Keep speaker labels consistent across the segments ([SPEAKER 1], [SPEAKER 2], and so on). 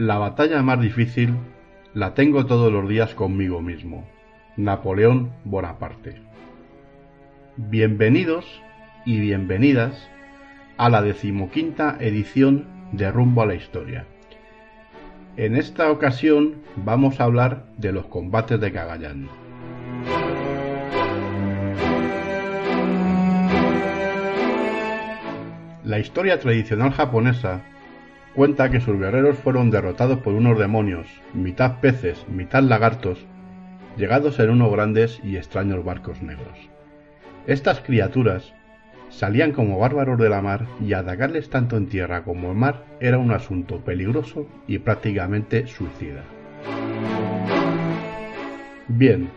[SPEAKER 1] La batalla más difícil la tengo todos los días conmigo mismo. Napoleón Bonaparte. Bienvenidos y bienvenidas a la decimoquinta edición de Rumbo a la Historia. En esta ocasión vamos a hablar de los combates de Cagayán. La historia tradicional japonesa cuenta que sus guerreros fueron derrotados por unos demonios, mitad peces, mitad lagartos, llegados en unos grandes y extraños barcos negros. Estas criaturas salían como bárbaros de la mar y atacarles tanto en tierra como en mar era un asunto peligroso y prácticamente suicida. Bien,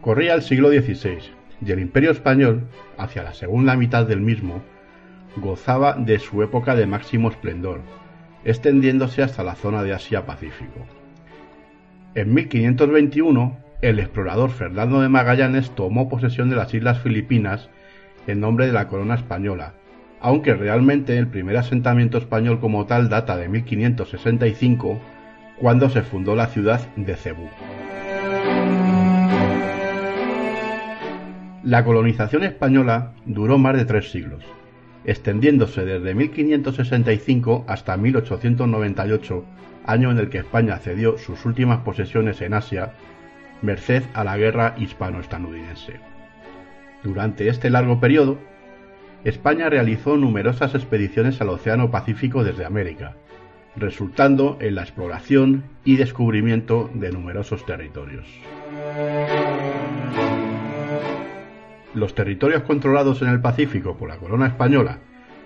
[SPEAKER 1] corría el siglo XVI y el imperio español, hacia la segunda mitad del mismo, gozaba de su época de máximo esplendor, extendiéndose hasta la zona de Asia-Pacífico. En 1521, el explorador Fernando de Magallanes tomó posesión de las Islas Filipinas en nombre de la corona española, aunque realmente el primer asentamiento español como tal data de 1565, cuando se fundó la ciudad de Cebú. La colonización española duró más de tres siglos, extendiéndose desde 1565 hasta 1898, año en el que España cedió sus últimas posesiones en Asia, merced a la guerra hispano-estadounidense. Durante este largo periodo, España realizó numerosas expediciones al Océano Pacífico desde América, resultando en la exploración y descubrimiento de numerosos territorios. Los territorios controlados en el Pacífico por la corona española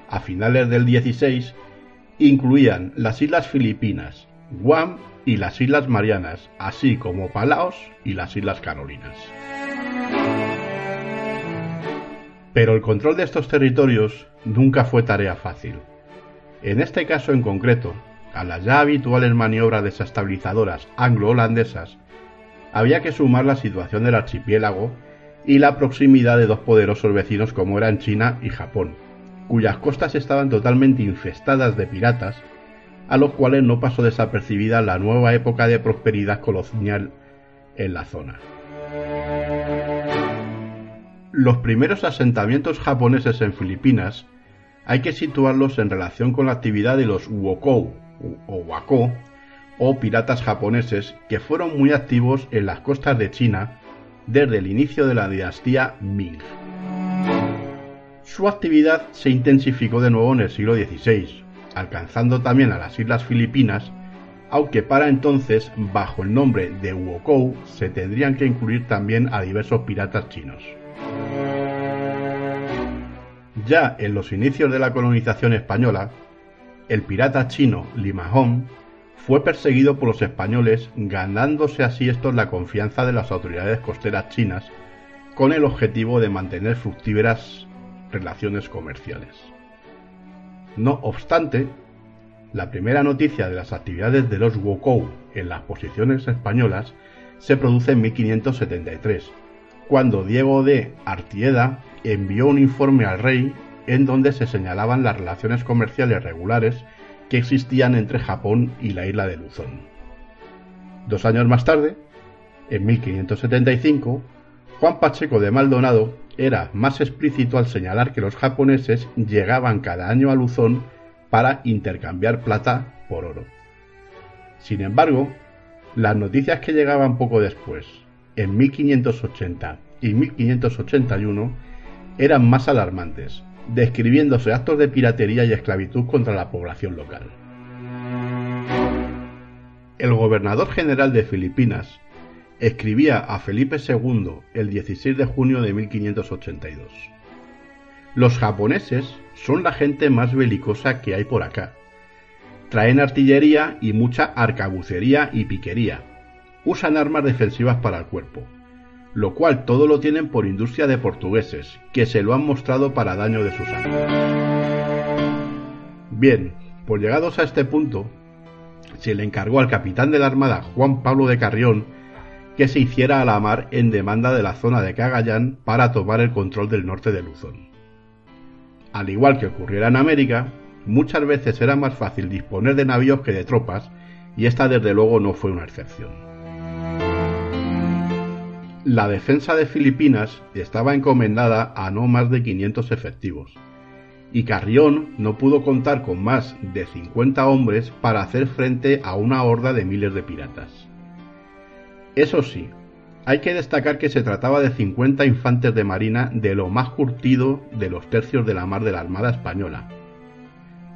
[SPEAKER 1] a finales del 16 incluían las Islas Filipinas, Guam y las Islas Marianas, así como Palaos y las Islas Carolinas. Pero el control de estos territorios nunca fue tarea fácil. En este caso en concreto, a las ya habituales maniobras desestabilizadoras anglo-holandesas, había que sumar la situación del archipiélago y la proximidad de dos poderosos vecinos como eran China y Japón, cuyas costas estaban totalmente infestadas de piratas, a los cuales no pasó desapercibida la nueva época de prosperidad colonial en la zona. Los primeros asentamientos japoneses en Filipinas hay que situarlos en relación con la actividad de los Wokou o Wako o piratas japoneses que fueron muy activos en las costas de China desde el inicio de la dinastía Ming. Su actividad se intensificó de nuevo en el siglo XVI, alcanzando también a las Islas Filipinas, aunque para entonces, bajo el nombre de Wokou, se tendrían que incluir también a diversos piratas chinos. Ya en los inicios de la colonización española, el pirata chino Limahong fue perseguido por los españoles, ganándose así estos la confianza de las autoridades costeras chinas, con el objetivo de mantener fructíferas relaciones comerciales. No obstante, la primera noticia de las actividades de los Wokou en las posiciones españolas se produce en 1573, cuando Diego de Artieda envió un informe al rey en donde se señalaban las relaciones comerciales regulares que existían entre Japón y la isla de Luzón. Dos años más tarde, en 1575, Juan Pacheco de Maldonado era más explícito al señalar que los japoneses llegaban cada año a Luzón para intercambiar plata por oro. Sin embargo, las noticias que llegaban poco después, en 1580 y 1581, eran más alarmantes, describiéndose actos de piratería y esclavitud contra la población local. El gobernador general de Filipinas escribía a Felipe II el 16 de junio de 1582. Los japoneses son la gente más belicosa que hay por acá. Traen artillería y mucha arcabucería y piquería. Usan armas defensivas para el cuerpo lo cual todo lo tienen por industria de portugueses, que se lo han mostrado para daño de sus años. Bien, por llegados a este punto, se le encargó al capitán de la Armada, Juan Pablo de Carrión, que se hiciera a la mar en demanda de la zona de Cagayán para tomar el control del norte de Luzón. Al igual que ocurriera en América, muchas veces era más fácil disponer de navíos que de tropas, y esta desde luego no fue una excepción. La defensa de Filipinas estaba encomendada a no más de 500 efectivos, y Carrión no pudo contar con más de 50 hombres para hacer frente a una horda de miles de piratas. Eso sí, hay que destacar que se trataba de 50 infantes de marina de lo más curtido de los tercios de la mar de la Armada Española,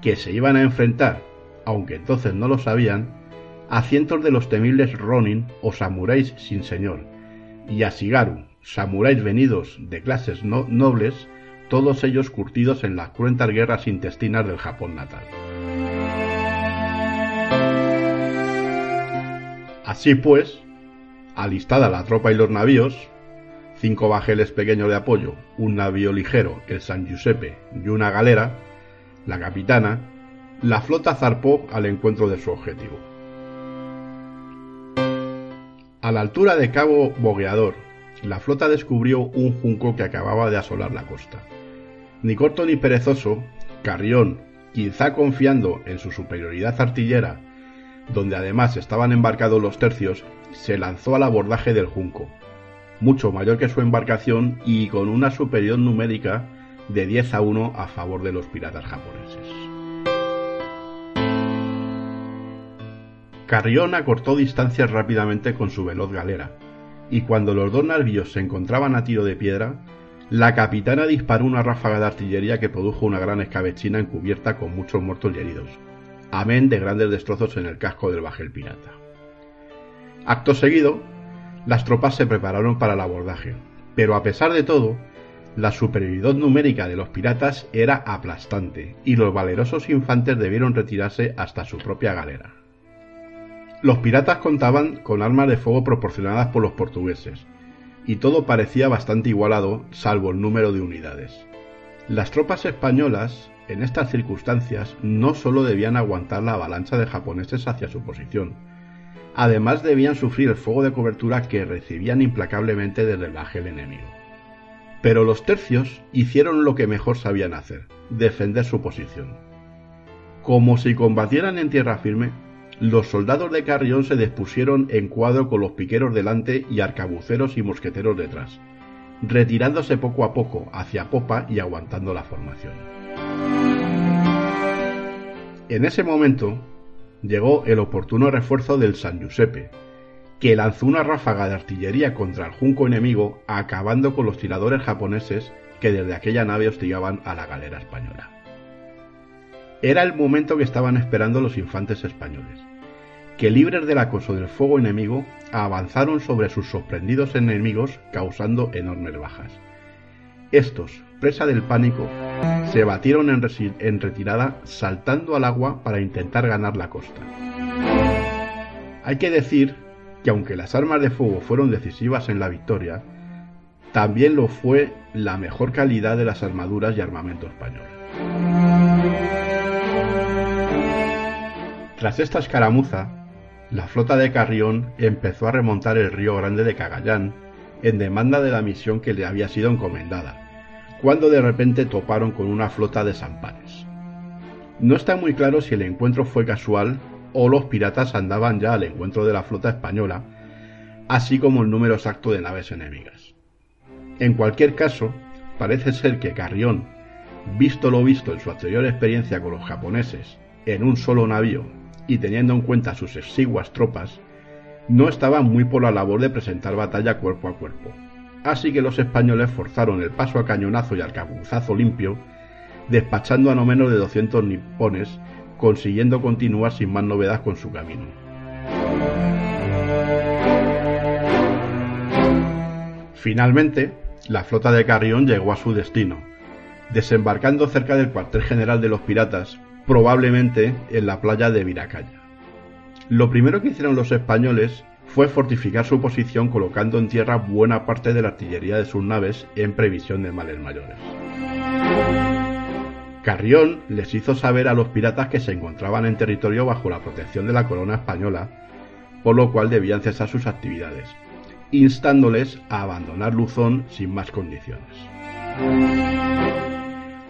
[SPEAKER 1] que se iban a enfrentar, aunque entonces no lo sabían, a cientos de los temibles Ronin o samuráis sin señor, y a Sigaru, samuráis venidos de clases nobles, todos ellos curtidos en las cruentas guerras intestinas del Japón natal. Así pues, alistada la tropa y los navíos, cinco bajeles pequeños de apoyo, un navío ligero, el San Giuseppe, y una galera, la capitana, la flota zarpó al encuentro de su objetivo. A la altura de Cabo Bogueador, la flota descubrió un junco que acababa de asolar la costa. Ni corto ni perezoso, Carrión, quizá confiando en su superioridad artillera, donde además estaban embarcados los tercios, se lanzó al abordaje del Junco, mucho mayor que su embarcación y con una superior numérica de 10 a 1 a favor de los piratas japoneses. Carrión acortó distancias rápidamente con su veloz galera, y cuando los dos navíos se encontraban a tiro de piedra, la capitana disparó una ráfaga de artillería que produjo una gran escabechina encubierta con muchos muertos y heridos, amén de grandes destrozos en el casco del bajel pirata. Acto seguido, las tropas se prepararon para el abordaje, pero a pesar de todo, la superioridad numérica de los piratas era aplastante y los valerosos infantes debieron retirarse hasta su propia galera. Los piratas contaban con armas de fuego proporcionadas por los portugueses, y todo parecía bastante igualado salvo el número de unidades. Las tropas españolas, en estas circunstancias, no solo debían aguantar la avalancha de japoneses hacia su posición, Además debían sufrir el fuego de cobertura que recibían implacablemente desde el bajel enemigo. Pero los tercios hicieron lo que mejor sabían hacer, defender su posición. Como si combatieran en tierra firme, los soldados de Carrión se dispusieron en cuadro con los piqueros delante y arcabuceros y mosqueteros detrás, retirándose poco a poco hacia popa y aguantando la formación. En ese momento, llegó el oportuno refuerzo del San Giuseppe, que lanzó una ráfaga de artillería contra el junco enemigo, acabando con los tiradores japoneses que desde aquella nave hostigaban a la galera española. Era el momento que estaban esperando los infantes españoles, que libres del acoso del fuego enemigo, avanzaron sobre sus sorprendidos enemigos causando enormes bajas. Estos, presa del pánico, se batieron en, retirada saltando al agua para intentar ganar la costa. Hay que decir que aunque las armas de fuego fueron decisivas en la victoria, también lo fue la mejor calidad de las armaduras y armamento español. Tras esta escaramuza, la flota de Carrión empezó a remontar el río Grande de Cagayán en demanda de la misión que le había sido encomendada, cuando de repente toparon con una flota de zampanes. No está muy claro si el encuentro fue casual o los piratas andaban ya al encuentro de la flota española, así como el número exacto de naves enemigas. En cualquier caso, parece ser que Carrión, visto lo visto en su anterior experiencia con los japoneses en un solo navío y teniendo en cuenta sus exiguas tropas, no estaba muy por la labor de presentar batalla cuerpo a cuerpo así que los españoles forzaron el paso a cañonazo y al cabuzazo limpio, despachando a no menos de 200 nipones, consiguiendo continuar sin más novedad con su camino. Finalmente, la flota de Carrión llegó a su destino, desembarcando cerca del cuartel general de los piratas, probablemente en la playa de Viracaya. Lo primero que hicieron los españoles fue fortificar su posición colocando en tierra buena parte de la artillería de sus naves en previsión de males mayores. Carrión les hizo saber a los piratas que se encontraban en territorio bajo la protección de la corona española, por lo cual debían cesar sus actividades, instándoles a abandonar Luzón sin más condiciones.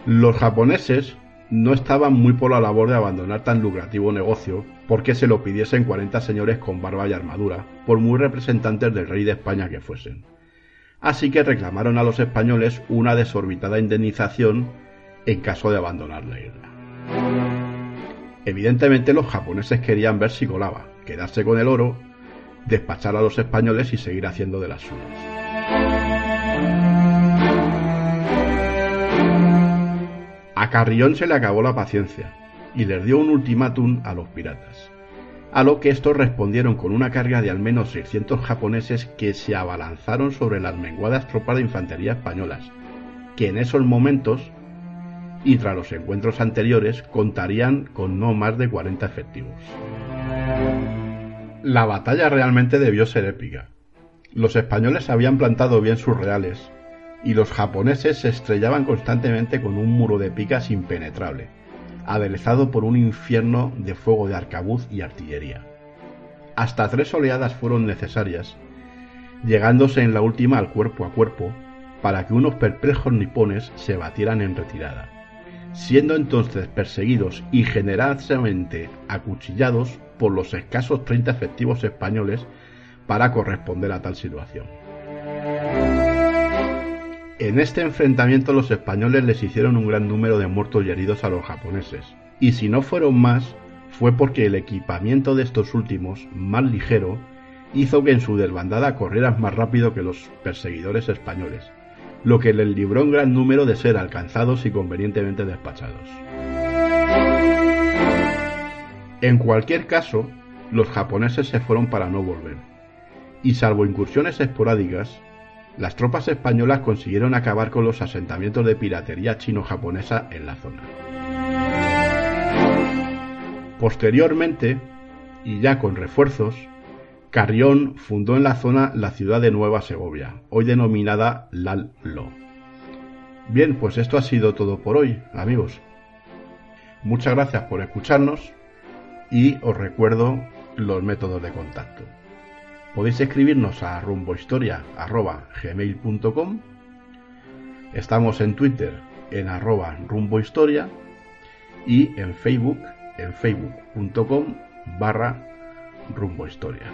[SPEAKER 1] Los japoneses, no estaban muy por la labor de abandonar tan lucrativo negocio porque se lo pidiesen 40 señores con barba y armadura, por muy representantes del rey de España que fuesen. Así que reclamaron a los españoles una desorbitada indemnización en caso de abandonar la isla. Evidentemente los japoneses querían ver si colaba, quedarse con el oro, despachar a los españoles y seguir haciendo de las suyas. A Carrión se le acabó la paciencia y les dio un ultimátum a los piratas, a lo que estos respondieron con una carga de al menos 600 japoneses que se abalanzaron sobre las menguadas tropas de infantería españolas, que en esos momentos y tras los encuentros anteriores contarían con no más de 40 efectivos. La batalla realmente debió ser épica. Los españoles habían plantado bien sus reales y los japoneses se estrellaban constantemente con un muro de picas impenetrable, aderezado por un infierno de fuego de arcabuz y artillería. Hasta tres oleadas fueron necesarias, llegándose en la última al cuerpo a cuerpo, para que unos perplejos nipones se batieran en retirada, siendo entonces perseguidos y generalmente acuchillados por los escasos 30 efectivos españoles para corresponder a tal situación. En este enfrentamiento los españoles les hicieron un gran número de muertos y heridos a los japoneses, y si no fueron más, fue porque el equipamiento de estos últimos, más ligero, hizo que en su desbandada corrieran más rápido que los perseguidores españoles, lo que les libró un gran número de ser alcanzados y convenientemente despachados. En cualquier caso, los japoneses se fueron para no volver, y salvo incursiones esporádicas, las tropas españolas consiguieron acabar con los asentamientos de piratería chino-japonesa en la zona. Posteriormente, y ya con refuerzos, Carrión fundó en la zona la ciudad de Nueva Segovia, hoy denominada Lalo. Bien, pues esto ha sido todo por hoy, amigos. Muchas gracias por escucharnos y os recuerdo los métodos de contacto. Podéis escribirnos a rumbohistoria.gmail.com Estamos en Twitter en arroba rumbohistoria y en Facebook en facebook.com barra rumbohistoria.